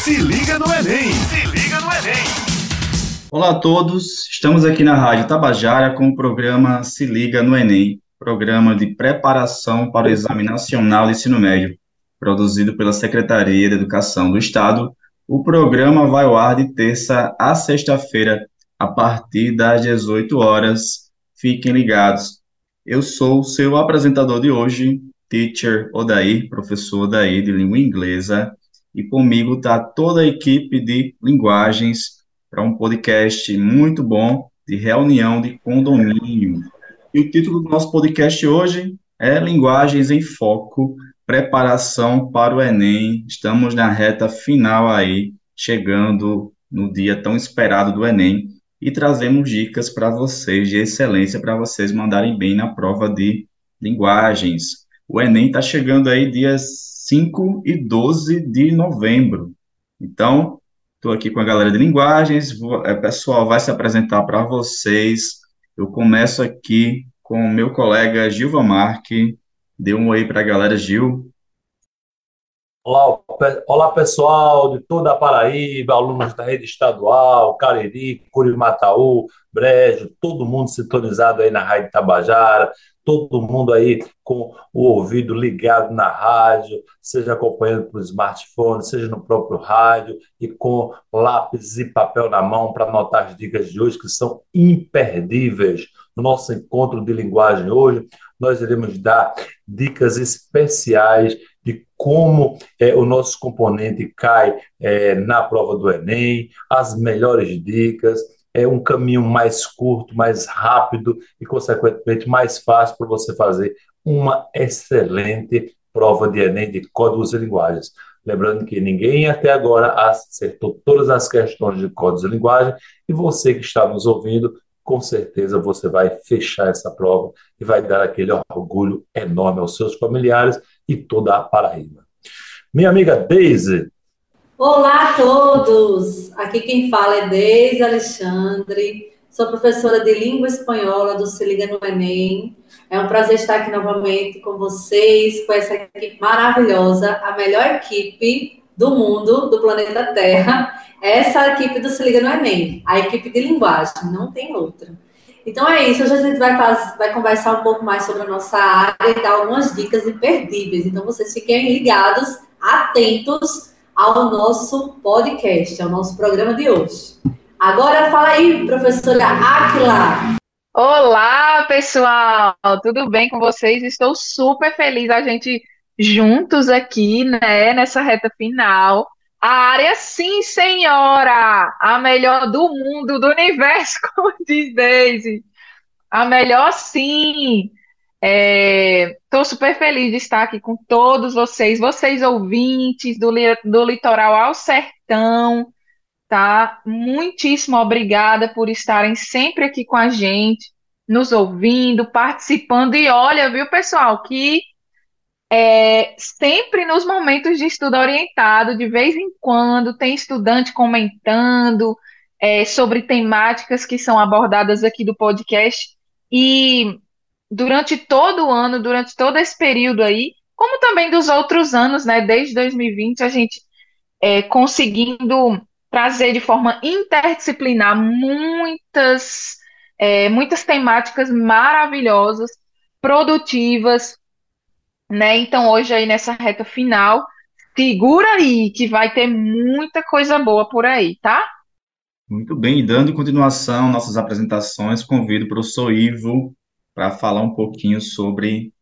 Se liga no Enem! Se liga no Enem! Olá a todos, estamos aqui na Rádio Tabajara com o programa Se Liga no Enem, programa de preparação para o Exame Nacional de Ensino Médio, produzido pela Secretaria de Educação do Estado. O programa vai ao ar de terça a sexta-feira, a partir das 18 horas. Fiquem ligados. Eu sou seu apresentador de hoje, teacher Odair, professor Odair de língua inglesa, e comigo está toda a equipe de linguagens para um podcast muito bom de reunião de condomínio. E o título do nosso podcast hoje é Linguagens em Foco, preparação para o Enem. Estamos na reta final aí, chegando no dia tão esperado do Enem e trazemos dicas para vocês de excelência para vocês mandarem bem na prova de linguagens. O Enem está chegando aí dias 5 e 12 de novembro. Então, estou aqui com a galera de linguagens, o é, pessoal vai se apresentar para vocês. Eu começo aqui com o meu colega Gilva Marque. Dê um oi para a galera, Gil. Olá, olá, pessoal de toda a Paraíba, alunos da rede estadual, Cariri, Curimataú, Brejo, todo mundo sintonizado aí na Rádio Tabajara, todo mundo aí com o ouvido ligado na rádio, seja acompanhando por smartphone, seja no próprio rádio e com lápis e papel na mão para anotar as dicas de hoje que são imperdíveis. No nosso encontro de linguagem hoje, nós iremos dar dicas especiais de como é, o nosso componente cai é, na prova do Enem, as melhores dicas, é um caminho mais curto, mais rápido e, consequentemente, mais fácil para você fazer uma excelente prova de Enem de códigos e linguagens. Lembrando que ninguém até agora acertou todas as questões de códigos e linguagem e você que está nos ouvindo, com certeza você vai fechar essa prova e vai dar aquele orgulho enorme aos seus familiares e toda a Paraíba. Minha amiga Deise, Olá a todos! Aqui quem fala é Deise Alexandre, sou professora de língua espanhola do Se Liga no Enem. É um prazer estar aqui novamente com vocês, com essa equipe maravilhosa, a melhor equipe do mundo, do planeta Terra. Essa é equipe do Se Liga no Enem, a equipe de linguagem, não tem outra. Então é isso, hoje a gente vai, fazer, vai conversar um pouco mais sobre a nossa área e dar algumas dicas imperdíveis. Então vocês fiquem ligados, atentos ao nosso podcast, ao nosso programa de hoje. Agora fala aí, professora Aquila. Olá, pessoal, tudo bem com vocês? Estou super feliz a gente juntos aqui, né, nessa reta final. A área, sim, senhora, a melhor do mundo, do universo, como diz Daisy. A melhor, sim. Estou é, super feliz de estar aqui com todos vocês, vocês ouvintes do, do Litoral ao Sertão, tá? Muitíssimo obrigada por estarem sempre aqui com a gente, nos ouvindo, participando. E olha, viu, pessoal, que é, sempre nos momentos de estudo orientado, de vez em quando, tem estudante comentando é, sobre temáticas que são abordadas aqui do podcast. E durante todo o ano, durante todo esse período aí, como também dos outros anos, né? Desde 2020, a gente é, conseguindo trazer de forma interdisciplinar muitas, é, muitas temáticas maravilhosas, produtivas, né? Então, hoje aí nessa reta final, segura aí que vai ter muita coisa boa por aí, tá? Muito bem, e dando continuação nossas apresentações, convido o professor Ivo para falar um pouquinho sobre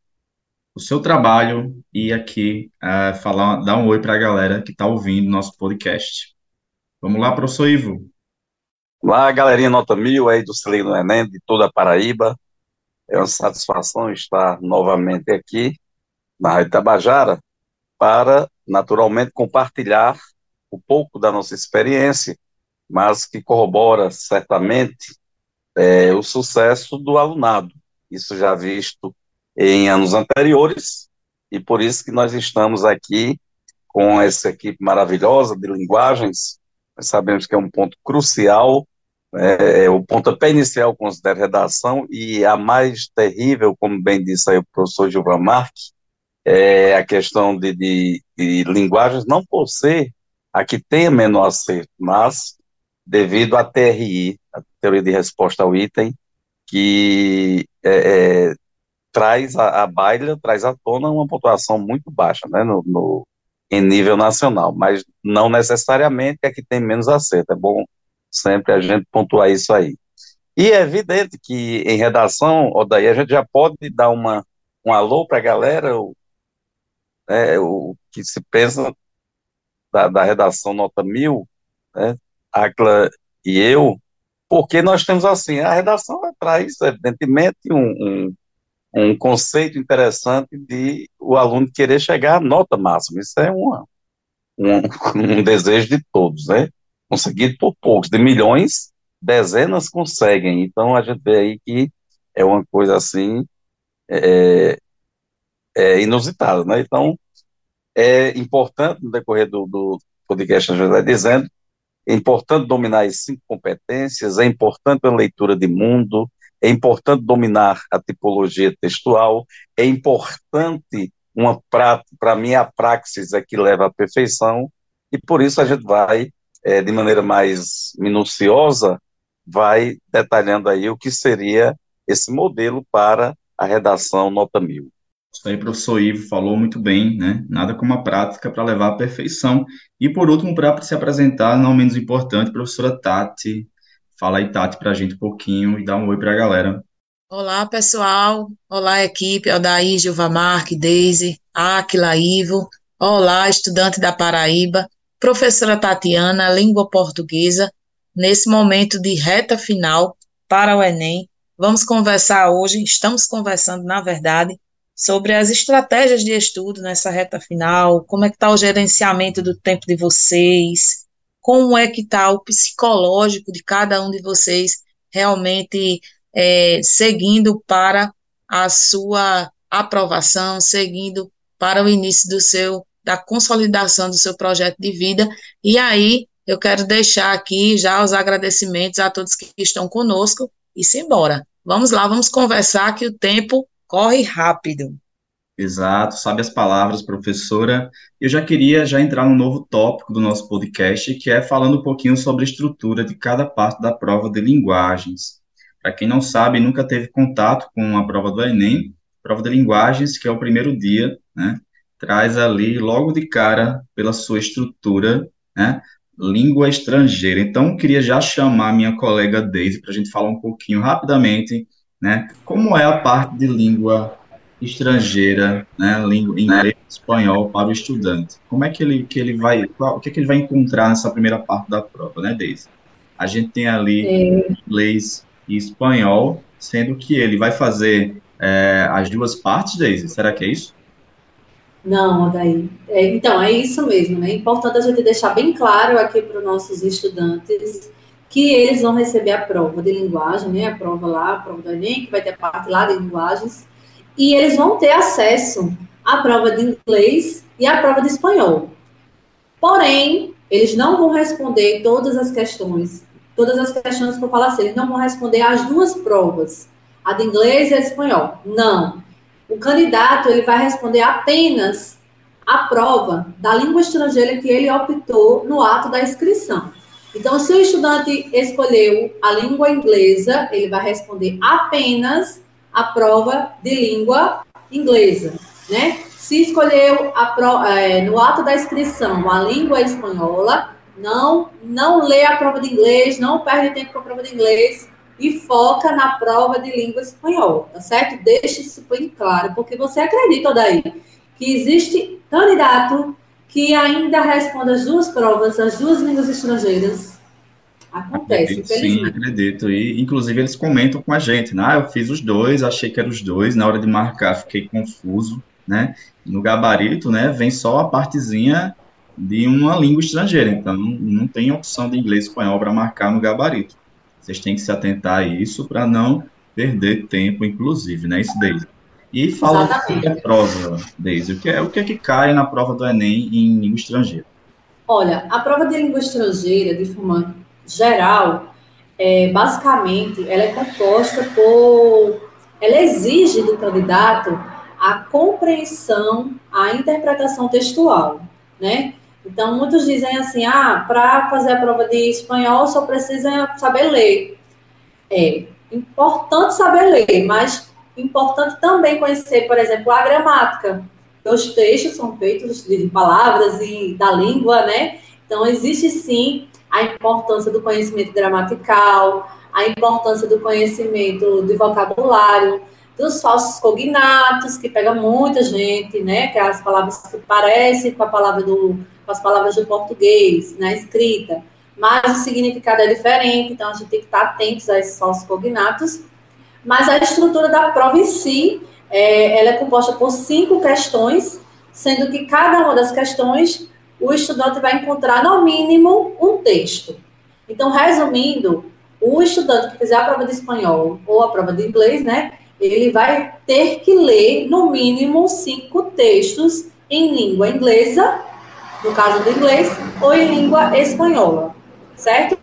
o seu trabalho e aqui uh, falar, dar um oi para a galera que está ouvindo nosso podcast. Vamos lá, professor Ivo. Olá, galerinha nota mil aí do Cilindro Enem, de toda a Paraíba. É uma satisfação estar novamente aqui na Rádio Tabajara para, naturalmente, compartilhar um pouco da nossa experiência, mas que corrobora certamente é, o sucesso do alunado. Isso já visto em anos anteriores, e por isso que nós estamos aqui com essa equipe maravilhosa de linguagens, nós sabemos que é um ponto crucial, é, é o pontapé inicial considera redação, e a mais terrível, como bem disse aí o professor Gilvan Marques, é a questão de, de, de linguagens, não por ser a que tenha menor acerto, mas devido à TRI, a teoria de resposta ao item, que é, é, traz a, a baila, traz à tona uma pontuação muito baixa, né, no, no, em nível nacional, mas não necessariamente é que tem menos acerto, é bom sempre a gente pontuar isso aí. E é evidente que em redação, daí a gente já pode dar uma, um alô para a galera, o, é, o que se pensa da, da redação nota mil, né, Acla e eu, porque nós temos assim, a redação traz, evidentemente, um, um, um, conceito interessante de o aluno querer chegar à nota máxima. Isso é uma, um, um desejo de todos, né? Conseguido por poucos, de milhões, dezenas conseguem. Então a gente vê aí que é uma coisa assim é, é inusitada, né? Então é importante no decorrer do, do podcast a gente vai dizendo é importante dominar as cinco competências, é importante a leitura de mundo, é importante dominar a tipologia textual, é importante uma prática, para mim a praxis é que leva à perfeição, e por isso a gente vai, é, de maneira mais minuciosa, vai detalhando aí o que seria esse modelo para a redação nota mil. Isso aí, professor Ivo falou muito bem, né? Nada como a prática para levar à perfeição. E por último, para se apresentar, não menos importante, professora Tati. Fala aí, Tati, para a gente um pouquinho e dá um oi para a galera. Olá, pessoal. Olá, equipe. Aldair, Gilva Marque, Deise, Aquila, Ivo. Olá, estudante da Paraíba. Professora Tatiana, língua portuguesa. Nesse momento de reta final para o Enem, vamos conversar hoje, estamos conversando, na verdade, sobre as estratégias de estudo nessa reta final, como é que está o gerenciamento do tempo de vocês, como é que está o psicológico de cada um de vocês realmente é, seguindo para a sua aprovação, seguindo para o início do seu, da consolidação do seu projeto de vida, e aí eu quero deixar aqui já os agradecimentos a todos que estão conosco e simbora. Vamos lá, vamos conversar que o tempo corre rápido. Exato, sabe as palavras, professora. Eu já queria já entrar no novo tópico do nosso podcast, que é falando um pouquinho sobre a estrutura de cada parte da prova de linguagens. Para quem não sabe, nunca teve contato com a prova do Enem, prova de linguagens, que é o primeiro dia, né, traz ali logo de cara, pela sua estrutura, né, língua estrangeira. Então, queria já chamar minha colega Deise para a gente falar um pouquinho rapidamente né? Como é a parte de língua estrangeira, né, língua inglês, espanhol para o estudante? Como é que ele que ele vai, qual, o que, é que ele vai encontrar nessa primeira parte da prova, né, Deise? A gente tem ali é. inglês e espanhol, sendo que ele vai fazer é, as duas partes, Deise? Será que é isso? Não, daí. É, então, é isso mesmo, né? É importante a gente deixar bem claro aqui para os nossos estudantes que eles vão receber a prova de linguagem, né, a prova lá, a prova do Enem, que vai ter parte lá de linguagens, e eles vão ter acesso à prova de inglês e à prova de espanhol. Porém, eles não vão responder todas as questões, todas as questões que eu falo assim, eles não vão responder as duas provas, a de inglês e a de espanhol. Não. O candidato, ele vai responder apenas a prova da língua estrangeira que ele optou no ato da inscrição. Então, se o estudante escolheu a língua inglesa, ele vai responder apenas a prova de língua inglesa, né? Se escolheu pro, é, no ato da inscrição a língua espanhola, não não lê a prova de inglês, não perde tempo com a prova de inglês e foca na prova de língua espanhola, tá certo? Deixe isso bem claro, porque você acredita daí que existe candidato que ainda responde as duas provas, as duas línguas estrangeiras. Acontece, acredito, Sim, acredito. E, inclusive, eles comentam com a gente, né? Ah, eu fiz os dois, achei que eram os dois, na hora de marcar fiquei confuso, né? No gabarito, né, vem só a partezinha de uma língua estrangeira, então não, não tem opção de inglês e espanhol para marcar no gabarito. Vocês têm que se atentar a isso para não perder tempo, inclusive, né? Isso daí. E fala sobre a prova, Deise. O que, é, o que é que cai na prova do Enem em língua estrangeira? Olha, a prova de língua estrangeira, de forma geral, é, basicamente, ela é composta por. Ela exige do candidato a compreensão, a interpretação textual, né? Então, muitos dizem assim: ah, para fazer a prova de espanhol só precisa saber ler. É importante saber ler, mas importante também conhecer, por exemplo, a gramática. Os textos são feitos de palavras e da língua, né? Então, existe sim a importância do conhecimento gramatical, a importância do conhecimento de vocabulário, dos falsos cognatos, que pega muita gente, né? Que é as palavras que parecem com a palavra do com as palavras do português, na escrita, mas o significado é diferente, então a gente tem que estar atentos a esses falsos cognatos. Mas a estrutura da prova em si, é, ela é composta por cinco questões, sendo que cada uma das questões o estudante vai encontrar no mínimo um texto. Então, resumindo, o estudante que fizer a prova de espanhol ou a prova de inglês, né, ele vai ter que ler no mínimo cinco textos em língua inglesa no caso do inglês, ou em língua espanhola, certo?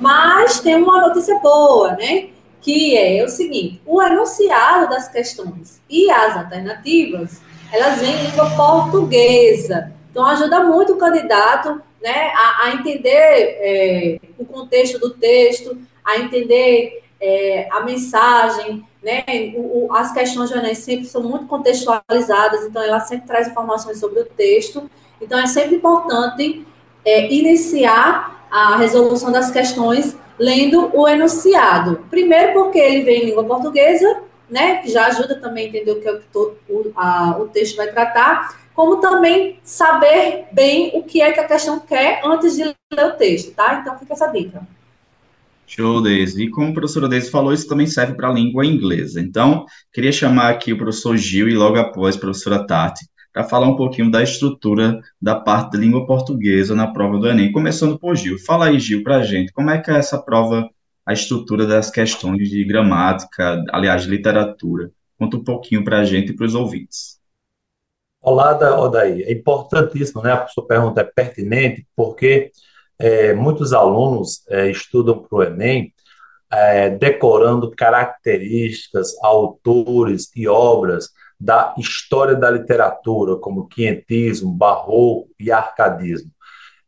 Mas tem uma notícia boa, né? Que é o seguinte: o enunciado das questões e as alternativas, elas vêm em língua portuguesa. Então, ajuda muito o candidato né, a, a entender é, o contexto do texto, a entender é, a mensagem, né? O, o, as questões Enem sempre são muito contextualizadas, então ela sempre traz informações sobre o texto. Então, é sempre importante é, iniciar a resolução das questões lendo o enunciado. Primeiro, porque ele vem em língua portuguesa, né, que já ajuda também a entender o que, é o, a, o texto vai tratar, como também saber bem o que é que a questão quer antes de ler o texto, tá? Então, fica essa dica. Show, Deise. E como a professora Deise falou, isso também serve para a língua inglesa. Então, queria chamar aqui o professor Gil e logo após a professora Tati para falar um pouquinho da estrutura da parte da língua portuguesa na prova do Enem. Começando por Gil. Fala aí, Gil, para a gente, como é que é essa prova, a estrutura das questões de gramática, aliás, de literatura? Conta um pouquinho para a gente e para os ouvintes. Olá, Odaí. É importantíssimo, né? A sua pergunta é pertinente, porque é, muitos alunos é, estudam para o Enem é, decorando características, autores e obras da história da literatura, como quinhentismo, barroco e arcadismo.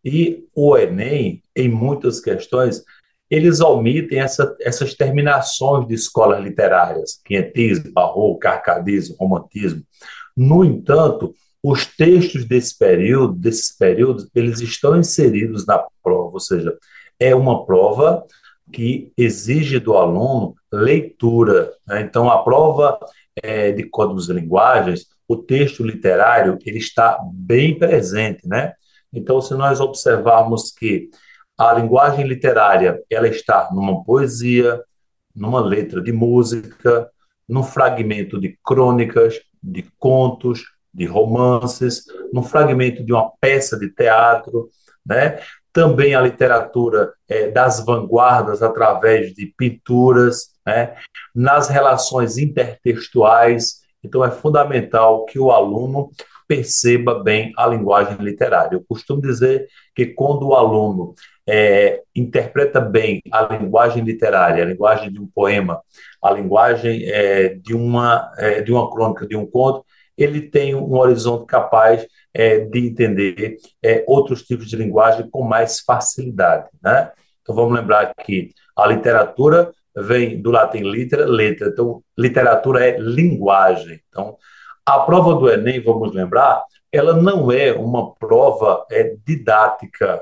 E o Enem, em muitas questões, eles omitem essa, essas terminações de escolas literárias, quinhentismo, barroco, arcadismo, romantismo. No entanto, os textos desse período, desses períodos, eles estão inseridos na prova, ou seja, é uma prova que exige do aluno leitura. Né? Então, a prova é, de códigos de linguagens, o texto literário ele está bem presente, né? Então, se nós observarmos que a linguagem literária ela está numa poesia, numa letra de música, num fragmento de crônicas, de contos, de romances, num fragmento de uma peça de teatro, né? Também a literatura é, das vanguardas através de pinturas, né? nas relações intertextuais. Então, é fundamental que o aluno perceba bem a linguagem literária. Eu costumo dizer que quando o aluno é, interpreta bem a linguagem literária, a linguagem de um poema, a linguagem é, de, uma, é, de uma crônica, de um conto, ele tem um horizonte capaz é, de entender é, outros tipos de linguagem com mais facilidade. Né? Então, vamos lembrar que a literatura vem do latim litera, letra. Então, literatura é linguagem. Então, a prova do Enem, vamos lembrar, ela não é uma prova é, didática.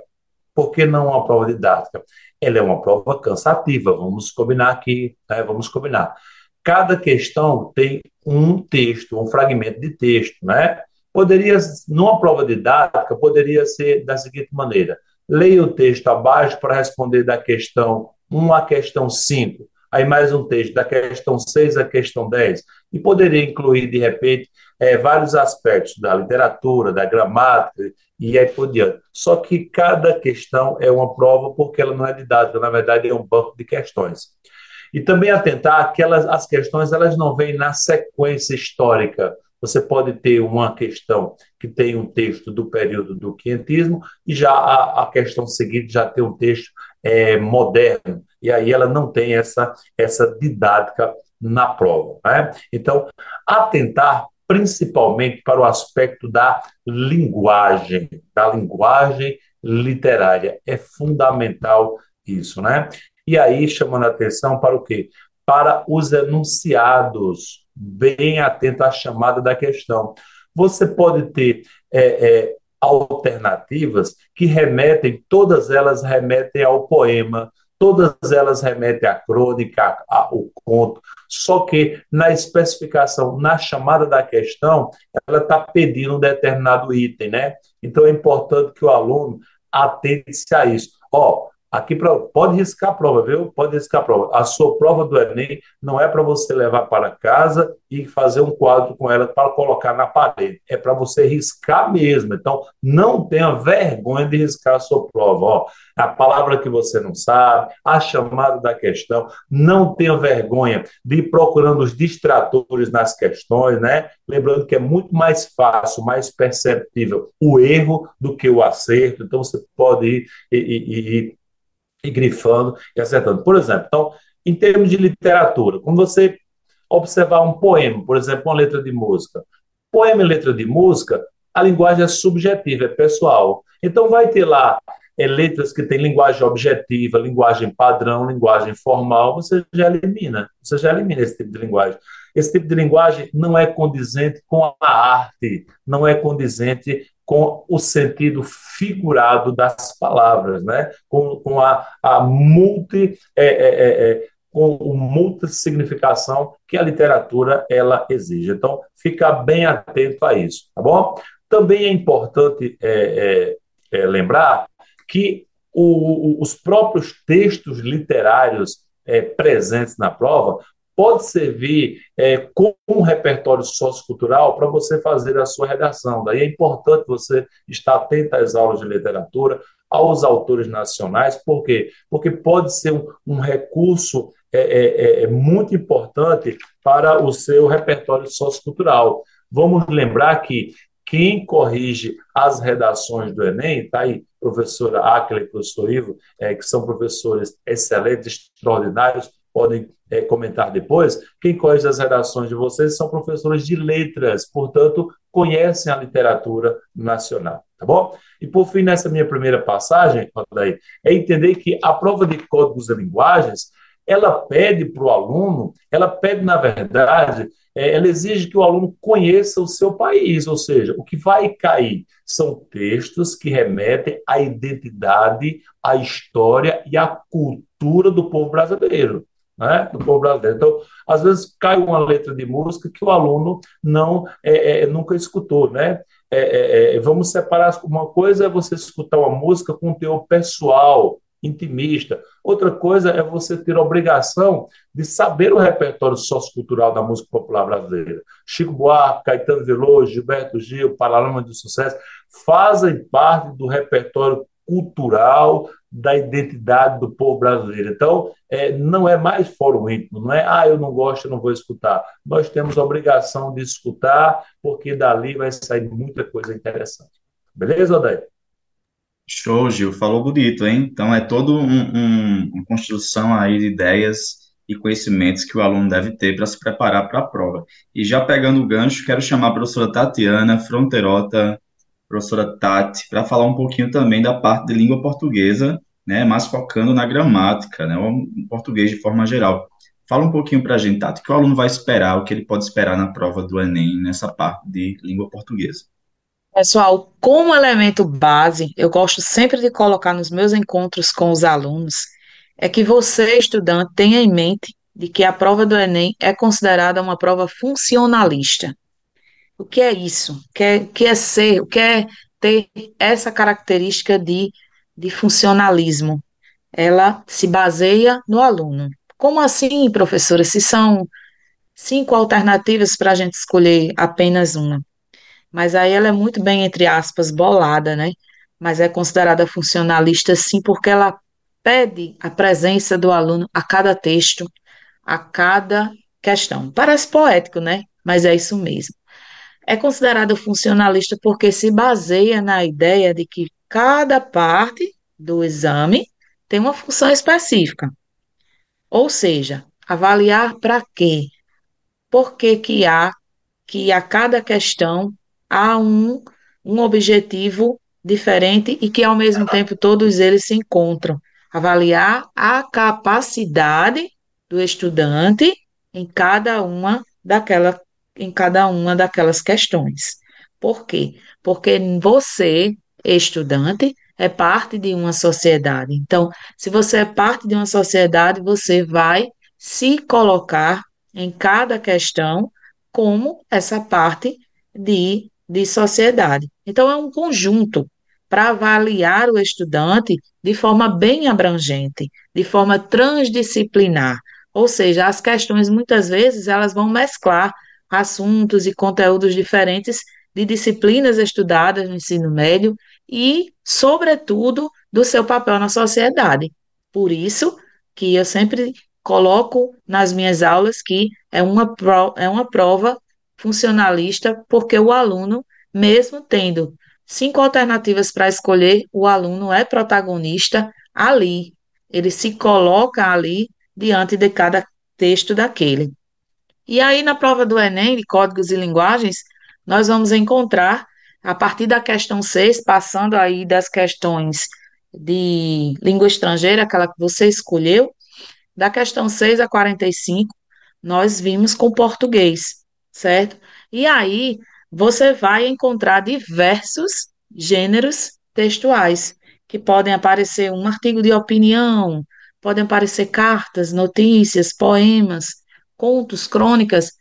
Por que não uma prova didática? Ela é uma prova cansativa, vamos combinar aqui, né? vamos combinar. Cada questão tem um texto, um fragmento de texto, né? Poderia, numa prova didática, poderia ser da seguinte maneira: leia o texto abaixo para responder da questão 1 à questão 5, aí mais um texto da questão 6 à questão 10, e poderia incluir, de repente, é, vários aspectos da literatura, da gramática e aí por diante. Só que cada questão é uma prova porque ela não é didática, na verdade é um banco de questões. E também atentar que elas, as questões elas não vêm na sequência histórica. Você pode ter uma questão que tem um texto do período do quinhentismo e já a, a questão seguinte já tem um texto é, moderno. E aí ela não tem essa, essa didática na prova. Né? Então, atentar principalmente para o aspecto da linguagem, da linguagem literária. É fundamental isso, né? E aí, chamando a atenção para o quê? Para os enunciados, bem atento à chamada da questão. Você pode ter é, é, alternativas que remetem, todas elas remetem ao poema, todas elas remetem à crônica, ao conto, só que na especificação, na chamada da questão, ela está pedindo um determinado item, né? Então é importante que o aluno atente-se a isso. Ó, Aqui pra, pode riscar a prova, viu? Pode riscar a prova. A sua prova do Enem não é para você levar para casa e fazer um quadro com ela para colocar na parede. É para você riscar mesmo. Então, não tenha vergonha de riscar a sua prova. Ó, a palavra que você não sabe, a chamada da questão. Não tenha vergonha de ir procurando os distratores nas questões, né? Lembrando que é muito mais fácil, mais perceptível o erro do que o acerto. Então, você pode ir e, e, e e grifando e acertando. Por exemplo, então, em termos de literatura, quando você observar um poema, por exemplo, uma letra de música, poema e letra de música, a linguagem é subjetiva, é pessoal. Então, vai ter lá é, letras que têm linguagem objetiva, linguagem padrão, linguagem formal, você já elimina, você já elimina esse tipo de linguagem. Esse tipo de linguagem não é condizente com a arte, não é condizente com o sentido figurado das palavras, né? com, com a, a multi, é, é, é, é com o multissignificação que a literatura ela exige. Então, fica bem atento a isso, tá bom? Também é importante é, é, lembrar que o, os próprios textos literários presentes na prova pode servir é, como um repertório sociocultural para você fazer a sua redação. Daí é importante você estar atento às aulas de literatura, aos autores nacionais, por quê? Porque pode ser um, um recurso é, é, é, é muito importante para o seu repertório sociocultural. Vamos lembrar que quem corrige as redações do Enem, está aí, professora Áquila e professor Ivo, é, que são professores excelentes, extraordinários, podem é, comentar depois, quem corrige as redações de vocês são professores de letras, portanto, conhecem a literatura nacional, tá bom? E por fim, nessa minha primeira passagem, daí, é entender que a prova de códigos e linguagens, ela pede para o aluno, ela pede, na verdade, é, ela exige que o aluno conheça o seu país, ou seja, o que vai cair são textos que remetem à identidade, à história e à cultura do povo brasileiro né, do povo brasileiro. Então, às vezes cai uma letra de música que o aluno não é, é, nunca escutou, né? É, é, é vamos separar uma coisa é você escutar uma música com teor pessoal, intimista. Outra coisa é você ter a obrigação de saber o repertório sociocultural da música popular brasileira. Chico Buarque, Caetano Veloso, Gilberto Gil, Paralama de Sucesso, fazem parte do repertório cultural da identidade do povo brasileiro. Então, é, não é mais fórum íntimo, não é, ah, eu não gosto, eu não vou escutar. Nós temos a obrigação de escutar, porque dali vai sair muita coisa interessante. Beleza, Odair? Show, Gil, falou bonito, hein? Então, é toda um, um, uma construção aí de ideias e conhecimentos que o aluno deve ter para se preparar para a prova. E já pegando o gancho, quero chamar a professora Tatiana Fronterota professora Tati, para falar um pouquinho também da parte de língua portuguesa, né, mas focando na gramática, né, o português de forma geral. Fala um pouquinho para a gente, Tati, o que o aluno vai esperar, o que ele pode esperar na prova do Enem nessa parte de língua portuguesa. Pessoal, como elemento base, eu gosto sempre de colocar nos meus encontros com os alunos, é que você, estudante, tenha em mente de que a prova do Enem é considerada uma prova funcionalista. O que é isso? O que é, que é ser? O que é ter essa característica de, de funcionalismo? Ela se baseia no aluno. Como assim, professora? Se são cinco alternativas para a gente escolher apenas uma. Mas aí ela é muito bem, entre aspas, bolada, né? Mas é considerada funcionalista sim, porque ela pede a presença do aluno a cada texto, a cada questão. Parece poético, né? Mas é isso mesmo é considerado funcionalista porque se baseia na ideia de que cada parte do exame tem uma função específica. Ou seja, avaliar para quê? Por que, que A que a cada questão há um, um objetivo diferente e que, ao mesmo tempo, todos eles se encontram. Avaliar a capacidade do estudante em cada uma daquela, em cada uma daquelas questões. Por quê? Porque você, estudante, é parte de uma sociedade. Então, se você é parte de uma sociedade, você vai se colocar em cada questão como essa parte de, de sociedade. Então, é um conjunto para avaliar o estudante de forma bem abrangente, de forma transdisciplinar. Ou seja, as questões muitas vezes elas vão mesclar assuntos e conteúdos diferentes de disciplinas estudadas no ensino médio e, sobretudo, do seu papel na sociedade. Por isso que eu sempre coloco nas minhas aulas que é uma, é uma prova funcionalista, porque o aluno, mesmo tendo cinco alternativas para escolher, o aluno é protagonista ali. Ele se coloca ali diante de cada texto daquele. E aí, na prova do Enem, de Códigos e Linguagens, nós vamos encontrar, a partir da questão 6, passando aí das questões de língua estrangeira, aquela que você escolheu, da questão 6 a 45, nós vimos com português, certo? E aí você vai encontrar diversos gêneros textuais, que podem aparecer um artigo de opinião, podem aparecer cartas, notícias, poemas, contos, crônicas,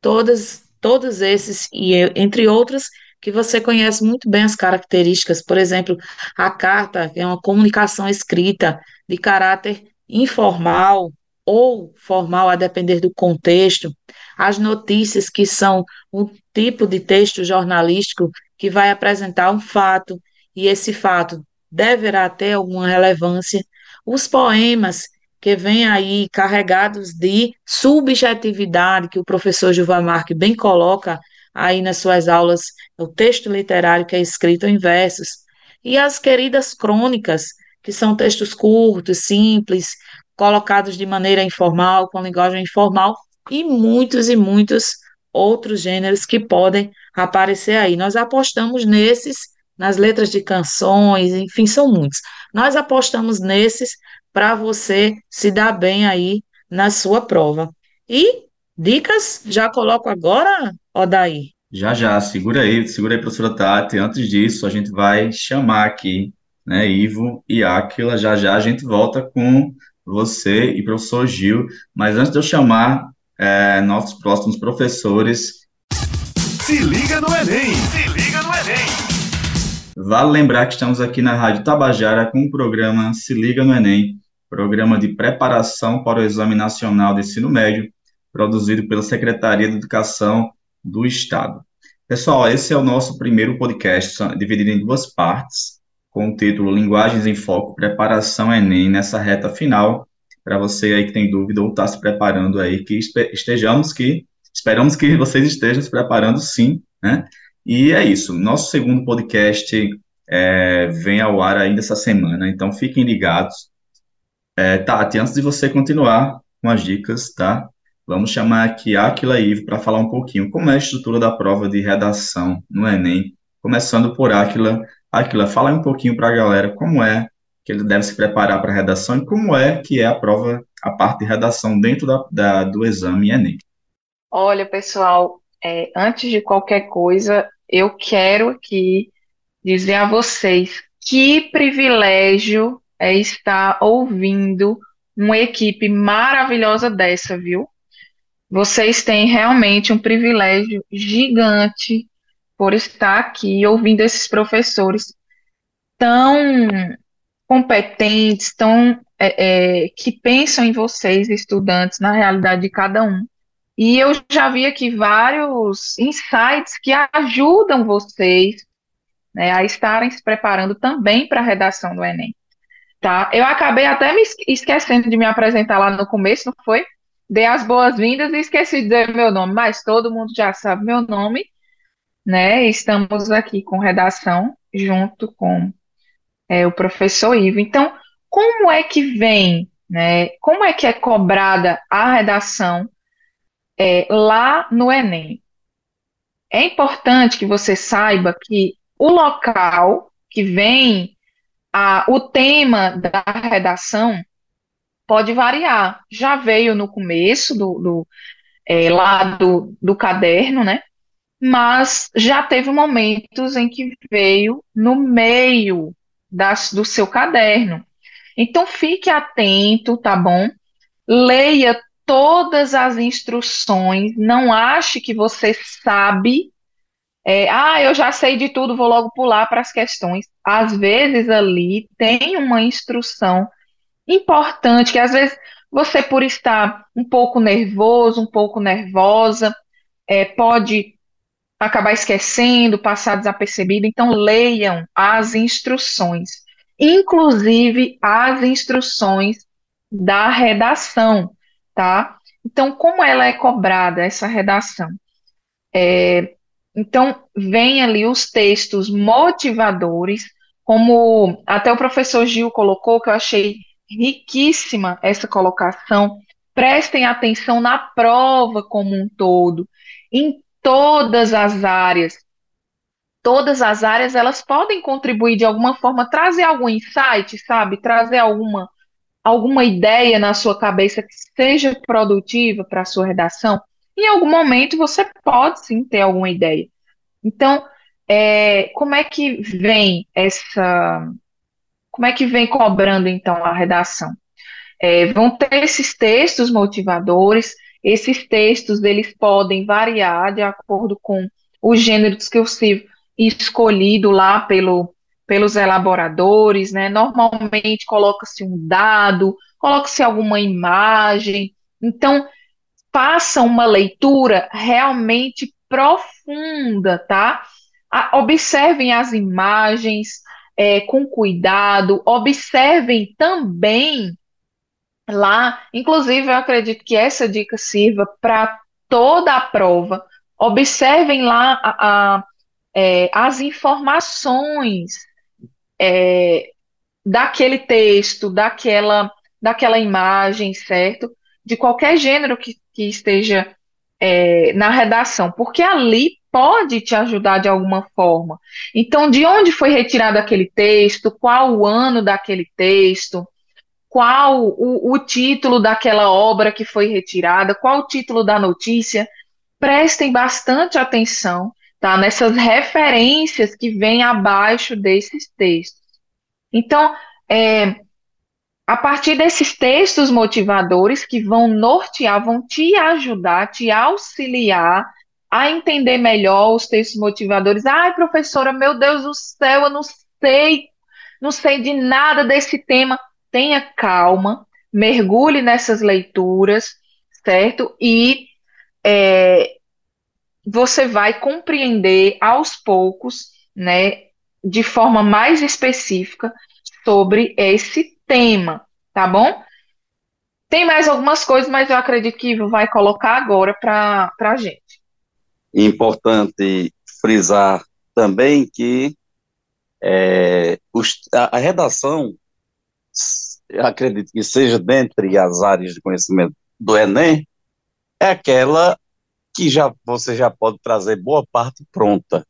todas, todos esses, e entre outros, que você conhece muito bem as características. Por exemplo, a carta é uma comunicação escrita de caráter informal ou formal, a depender do contexto. As notícias, que são um tipo de texto jornalístico que vai apresentar um fato, e esse fato deverá ter alguma relevância. Os poemas, que vêm aí carregados de subjetividade, que o professor Gilvan Marque bem coloca aí nas suas aulas, o texto literário que é escrito em versos. E as queridas crônicas, que são textos curtos, simples, colocados de maneira informal, com linguagem informal, e muitos e muitos outros gêneros que podem aparecer aí. Nós apostamos nesses, nas letras de canções, enfim, são muitos. Nós apostamos nesses para você se dar bem aí na sua prova. E dicas já coloco agora, Odaí. Já, já, segura aí, segura aí, professora Tati. Antes disso, a gente vai chamar aqui, né, Ivo e Áquila. Já, já a gente volta com você e professor Gil. Mas antes de eu chamar é, nossos próximos professores. Se liga no Enem! Se liga no Enem! Vale lembrar que estamos aqui na Rádio Tabajara com o programa Se Liga no Enem, programa de preparação para o Exame Nacional de Ensino Médio, produzido pela Secretaria de Educação do Estado. Pessoal, esse é o nosso primeiro podcast, dividido em duas partes, com o título Linguagens em Foco, Preparação Enem, nessa reta final, para você aí que tem dúvida ou está se preparando aí, que estejamos que, esperamos que vocês estejam se preparando sim, né? E é isso, nosso segundo podcast é, vem ao ar ainda essa semana, então fiquem ligados. É, Tati, antes de você continuar com as dicas, tá? Vamos chamar aqui Aquila Ivo para falar um pouquinho como é a estrutura da prova de redação no Enem, começando por Aquila. Aquila, fala um pouquinho para a galera como é que ele deve se preparar para a redação e como é que é a prova, a parte de redação dentro da, da do exame Enem. Olha, pessoal, é, antes de qualquer coisa, eu quero aqui dizer a vocês que privilégio é estar ouvindo uma equipe maravilhosa dessa, viu? Vocês têm realmente um privilégio gigante por estar aqui ouvindo esses professores tão competentes, tão é, é, que pensam em vocês, estudantes, na realidade de cada um. E eu já vi aqui vários insights que ajudam vocês né, a estarem se preparando também para a redação do Enem. Tá? Eu acabei até me esquecendo de me apresentar lá no começo, não foi? Dei as boas-vindas e esqueci de dizer meu nome, mas todo mundo já sabe meu nome, né? Estamos aqui com redação junto com é, o professor Ivo. Então, como é que vem, né? Como é que é cobrada a redação é, lá no Enem? é importante que você saiba que o local que vem a, o tema da redação pode variar. Já veio no começo do, do é, do caderno, né? Mas já teve momentos em que veio no meio das, do seu caderno. Então fique atento, tá bom? Leia todas as instruções, não ache que você sabe. É, ah, eu já sei de tudo, vou logo pular para as questões. Às vezes ali tem uma instrução importante que às vezes você, por estar um pouco nervoso, um pouco nervosa, é, pode acabar esquecendo, passar desapercebido. Então, leiam as instruções, inclusive as instruções da redação, tá? Então, como ela é cobrada, essa redação? É, então, vem ali os textos motivadores, como até o professor Gil colocou, que eu achei riquíssima essa colocação. Prestem atenção na prova como um todo, em todas as áreas. Todas as áreas elas podem contribuir de alguma forma, trazer algum insight, sabe? Trazer alguma alguma ideia na sua cabeça que seja produtiva para a sua redação. Em algum momento você pode sim ter alguma ideia. Então, é, como é que vem essa como é que vem cobrando, então, a redação? É, vão ter esses textos motivadores, esses textos, eles podem variar de acordo com o gênero discursivo escolhido lá pelo, pelos elaboradores, né? Normalmente coloca-se um dado, coloca-se alguma imagem. Então, faça uma leitura realmente profunda, tá? Observem as imagens, é, com cuidado, observem também lá, inclusive eu acredito que essa dica sirva para toda a prova, observem lá a, a, é, as informações é, daquele texto, daquela, daquela imagem, certo? De qualquer gênero que, que esteja é, na redação, porque ali pode te ajudar de alguma forma. Então, de onde foi retirado aquele texto? Qual o ano daquele texto? Qual o, o título daquela obra que foi retirada? Qual o título da notícia? Prestem bastante atenção tá, nessas referências que vêm abaixo desses textos. Então, é, a partir desses textos motivadores que vão nortear, vão te ajudar, te auxiliar a entender melhor os textos motivadores. Ai, professora, meu Deus do céu, eu não sei, não sei de nada desse tema. Tenha calma, mergulhe nessas leituras, certo? E é, você vai compreender aos poucos, né, de forma mais específica sobre esse tema, tá bom? Tem mais algumas coisas, mas eu acredito que Ivo vai colocar agora para a gente. Importante frisar também que é, os, a, a, redação, acredito que seja dentre as áreas de conhecimento do Enem, é aquela que já você já pode trazer boa parte pronta.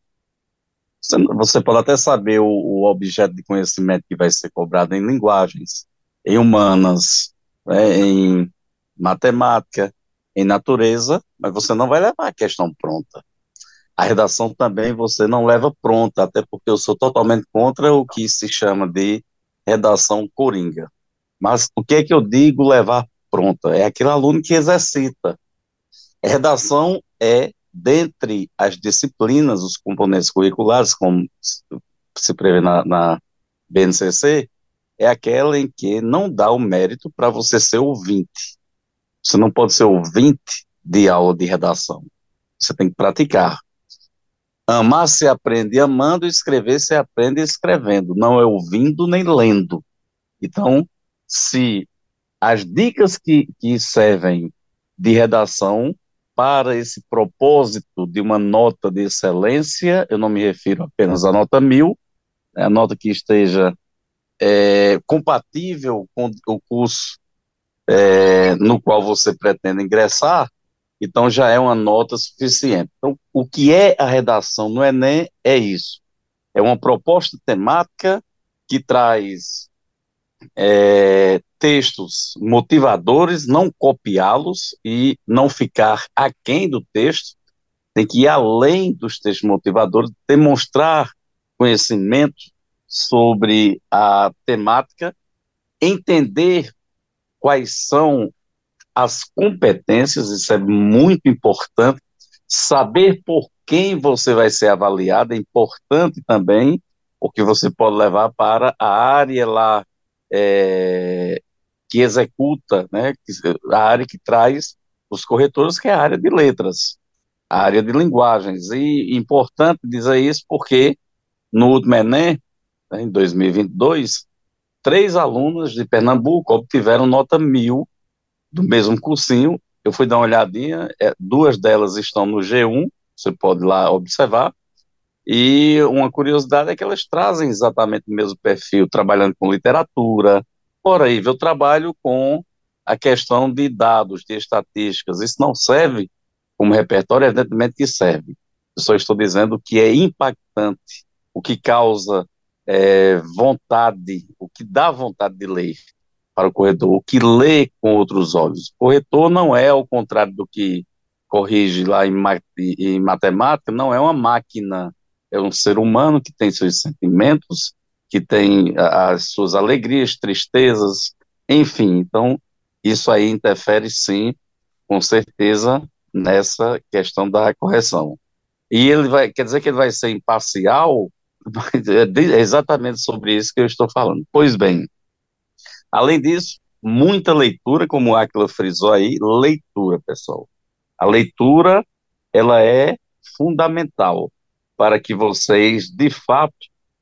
Você, pode até saber o, o, objeto de conhecimento que vai ser cobrado em linguagens, em humanas, né, em matemática, em natureza, mas você não vai levar a questão pronta. A redação também você não leva pronta, até porque eu sou totalmente contra o que se chama de redação coringa. Mas o que é que eu digo levar pronta? É aquele aluno que exercita. A redação é, dentre as disciplinas, os componentes curriculares, como se prevê na, na BNCC, é aquela em que não dá o mérito para você ser ouvinte. Você não pode ser ouvinte de aula de redação. Você tem que praticar. Amar se aprende amando, escrever se aprende escrevendo, não é ouvindo nem lendo. Então, se as dicas que, que servem de redação para esse propósito de uma nota de excelência, eu não me refiro apenas à nota mil, é a nota que esteja é, compatível com o curso é, no qual você pretende ingressar, então já é uma nota suficiente. Então, o que é a redação no Enem é isso. É uma proposta temática que traz é, textos motivadores, não copiá-los e não ficar aquém do texto, tem que ir além dos textos motivadores, demonstrar conhecimento sobre a temática, entender quais são as competências, isso é muito importante, saber por quem você vai ser avaliado é importante também, porque você pode levar para a área lá é, que executa, né, a área que traz os corretores, que é a área de letras, a área de linguagens. E importante dizer isso porque no último Enem, né, em 2022, três alunas de Pernambuco obtiveram nota mil do mesmo cursinho. Eu fui dar uma olhadinha, é, duas delas estão no G1, você pode lá observar, e uma curiosidade é que elas trazem exatamente o mesmo perfil, trabalhando com literatura. Por aí, eu trabalho com a questão de dados, de estatísticas. Isso não serve como repertório, evidentemente que serve. Eu só estou dizendo que é impactante, o que causa é, vontade, o que dá vontade de ler para o corretor, o que lê com outros olhos. O corretor não é, ao contrário do que corrige lá em, em matemática, não é uma máquina é um ser humano que tem seus sentimentos, que tem as suas alegrias, tristezas, enfim. Então, isso aí interfere sim, com certeza, nessa questão da correção. E ele vai, quer dizer que ele vai ser imparcial? É exatamente sobre isso que eu estou falando. Pois bem, além disso, muita leitura, como o Aquila frisou aí, leitura, pessoal. A leitura, ela é fundamental para que vocês, de fato,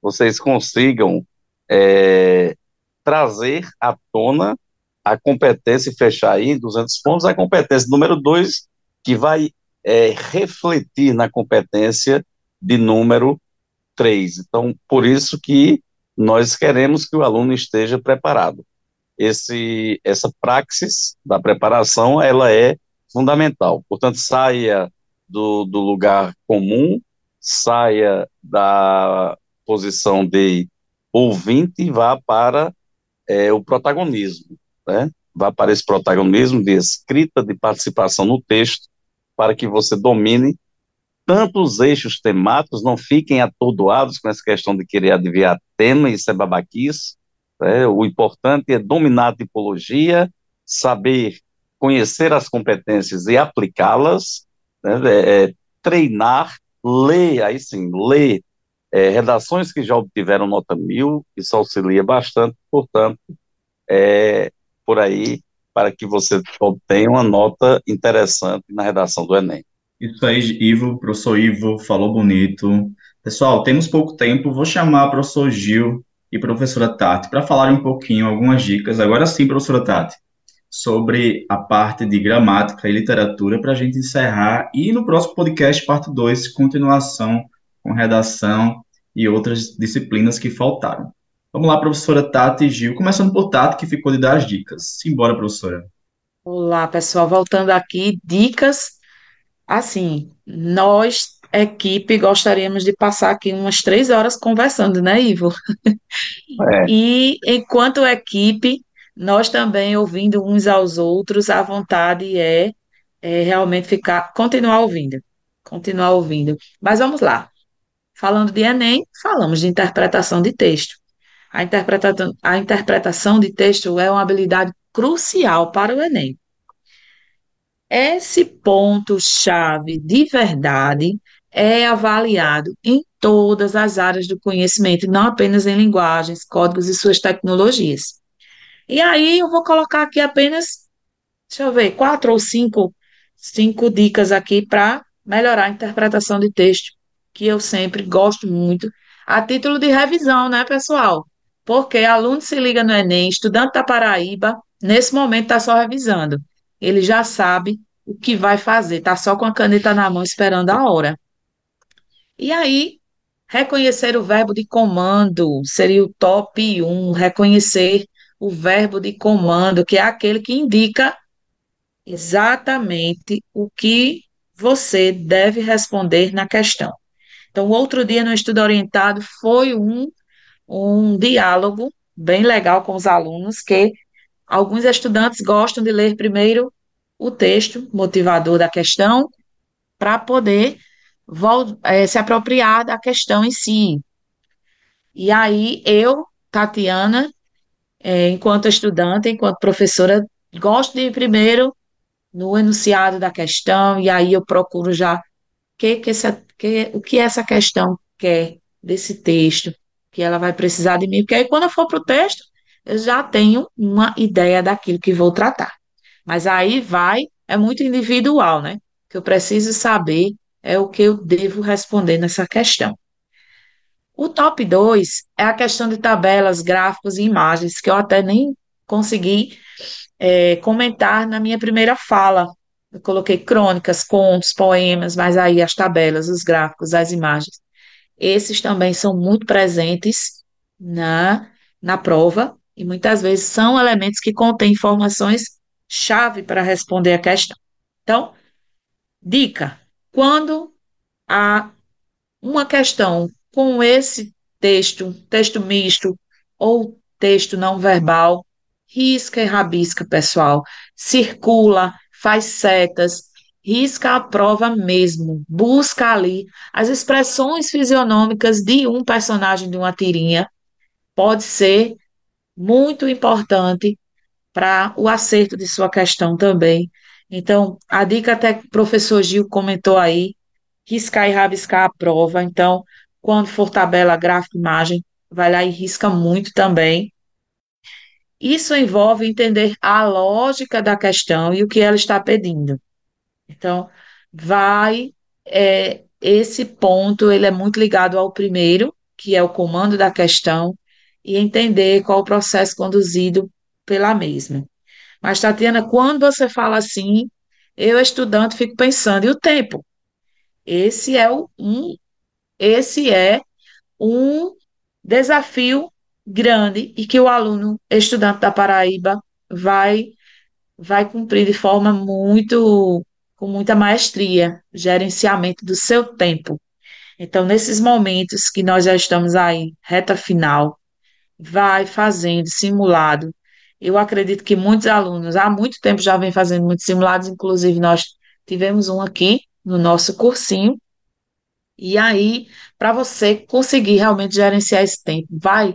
vocês consigam é, trazer à tona a competência e fechar aí em 200 pontos, a competência número 2, que vai é, refletir na competência de número 3. Então, por isso que nós queremos que o aluno esteja preparado. Esse, essa praxis da preparação, ela é fundamental. Portanto, saia do, do lugar comum, saia da posição de ouvinte e vá para é, o protagonismo, né? Vá para esse protagonismo de escrita, de participação no texto, para que você domine tanto os eixos temáticos, não fiquem atordoados com essa questão de querer adivinhar tema, isso é babaquice, né? o importante é dominar a tipologia, saber conhecer as competências e aplicá-las, né? é, é, treinar lê, aí sim, lê é, redações que já obtiveram nota mil, isso auxilia bastante, portanto, é, por aí, para que você obtenha uma nota interessante na redação do Enem. Isso aí, Ivo, professor Ivo, falou bonito. Pessoal, temos pouco tempo, vou chamar o professor Gil e professora Tati para falarem um pouquinho, algumas dicas. Agora sim, professora Tati sobre a parte de gramática e literatura para a gente encerrar e no próximo podcast, parte 2, continuação com redação e outras disciplinas que faltaram. Vamos lá, professora Tati e Gil, começando por Tati, que ficou de dar as dicas. Simbora, professora. Olá, pessoal, voltando aqui, dicas. Assim, nós, equipe, gostaríamos de passar aqui umas três horas conversando, né, Ivo? É. E enquanto equipe, nós também ouvindo uns aos outros, a vontade é, é realmente ficar, continuar ouvindo, continuar ouvindo. Mas vamos lá. Falando de Enem, falamos de interpretação de texto. A interpretação, a interpretação de texto é uma habilidade crucial para o Enem. Esse ponto-chave de verdade é avaliado em todas as áreas do conhecimento, não apenas em linguagens, códigos e suas tecnologias. E aí eu vou colocar aqui apenas, deixa eu ver, quatro ou cinco, cinco dicas aqui para melhorar a interpretação de texto, que eu sempre gosto muito, a título de revisão, né, pessoal? Porque aluno se liga no Enem, estudante da Paraíba, nesse momento está só revisando. Ele já sabe o que vai fazer, está só com a caneta na mão esperando a hora. E aí, reconhecer o verbo de comando seria o top 1, reconhecer o verbo de comando, que é aquele que indica exatamente o que você deve responder na questão. Então, outro dia no estudo orientado foi um, um diálogo bem legal com os alunos, que alguns estudantes gostam de ler primeiro o texto motivador da questão, para poder é, se apropriar da questão em si. E aí, eu, Tatiana, é, enquanto estudante, enquanto professora, gosto de ir primeiro no enunciado da questão, e aí eu procuro já que, que essa, que, o que essa questão quer desse texto, que ela vai precisar de mim, porque aí quando eu for para o texto, eu já tenho uma ideia daquilo que vou tratar. Mas aí vai, é muito individual, né? Que eu preciso saber é o que eu devo responder nessa questão. O top 2 é a questão de tabelas, gráficos e imagens, que eu até nem consegui é, comentar na minha primeira fala. Eu coloquei crônicas, contos, poemas, mas aí as tabelas, os gráficos, as imagens. Esses também são muito presentes na, na prova e muitas vezes são elementos que contêm informações chave para responder a questão. Então, dica: quando há uma questão com esse texto, texto misto ou texto não verbal, risca e rabisca, pessoal. Circula, faz setas, risca a prova mesmo. Busca ali as expressões fisionômicas de um personagem de uma tirinha. Pode ser muito importante para o acerto de sua questão também. Então, a dica até que o professor Gil comentou aí, riscar e rabiscar a prova. Então, quando for tabela, gráfico, imagem, vai lá e risca muito também. Isso envolve entender a lógica da questão e o que ela está pedindo. Então, vai é, esse ponto, ele é muito ligado ao primeiro, que é o comando da questão, e entender qual o processo conduzido pela mesma. Mas, Tatiana, quando você fala assim, eu, estudante, fico pensando, e o tempo? Esse é o, um esse é um desafio grande e que o aluno estudante da Paraíba vai vai cumprir de forma muito com muita maestria, gerenciamento do seu tempo. Então, nesses momentos que nós já estamos aí, reta final, vai fazendo simulado. Eu acredito que muitos alunos há muito tempo já vem fazendo muitos simulados, inclusive nós tivemos um aqui no nosso cursinho, e aí, para você conseguir realmente gerenciar esse tempo, vai,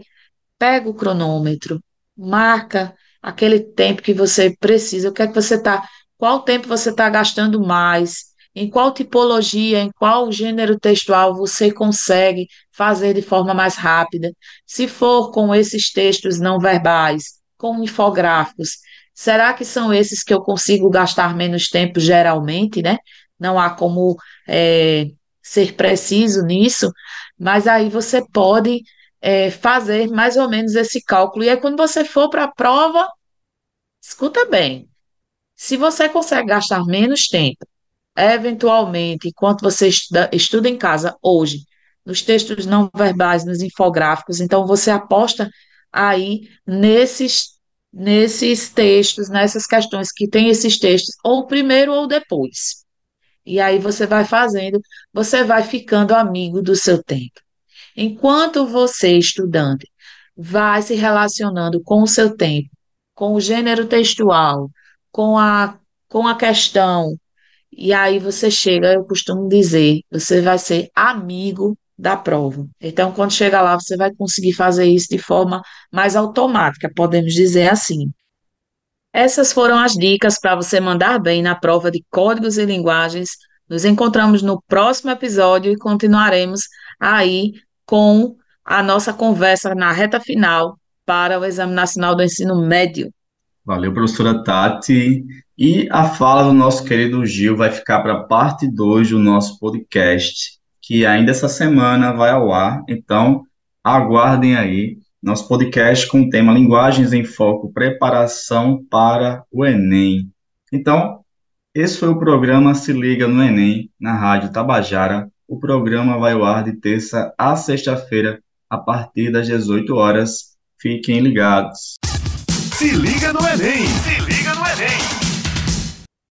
pega o cronômetro, marca aquele tempo que você precisa, o que é que você está, qual tempo você está gastando mais, em qual tipologia, em qual gênero textual você consegue fazer de forma mais rápida. Se for com esses textos não verbais, com infográficos, será que são esses que eu consigo gastar menos tempo geralmente, né? Não há como é, ser preciso nisso, mas aí você pode é, fazer mais ou menos esse cálculo. E aí, quando você for para a prova, escuta bem. Se você consegue gastar menos tempo, eventualmente, enquanto você estuda, estuda em casa hoje, nos textos não verbais, nos infográficos, então você aposta aí nesses nesses textos, nessas questões que tem esses textos, ou primeiro ou depois. E aí você vai fazendo, você vai ficando amigo do seu tempo. Enquanto você, estudante, vai se relacionando com o seu tempo, com o gênero textual, com a, com a questão, e aí você chega, eu costumo dizer, você vai ser amigo da prova. Então, quando chega lá, você vai conseguir fazer isso de forma mais automática, podemos dizer assim. Essas foram as dicas para você mandar bem na prova de códigos e linguagens. Nos encontramos no próximo episódio e continuaremos aí com a nossa conversa na reta final para o Exame Nacional do Ensino Médio. Valeu, professora Tati. E a fala do nosso querido Gil vai ficar para a parte 2 do nosso podcast, que ainda essa semana vai ao ar. Então, aguardem aí nosso podcast com o tema Linguagens em Foco, preparação para o Enem. Então, esse foi o programa Se Liga no Enem, na Rádio Tabajara. O programa vai ao ar de terça a sexta-feira, a partir das 18 horas. Fiquem ligados. Se liga no Enem! Se liga no Enem!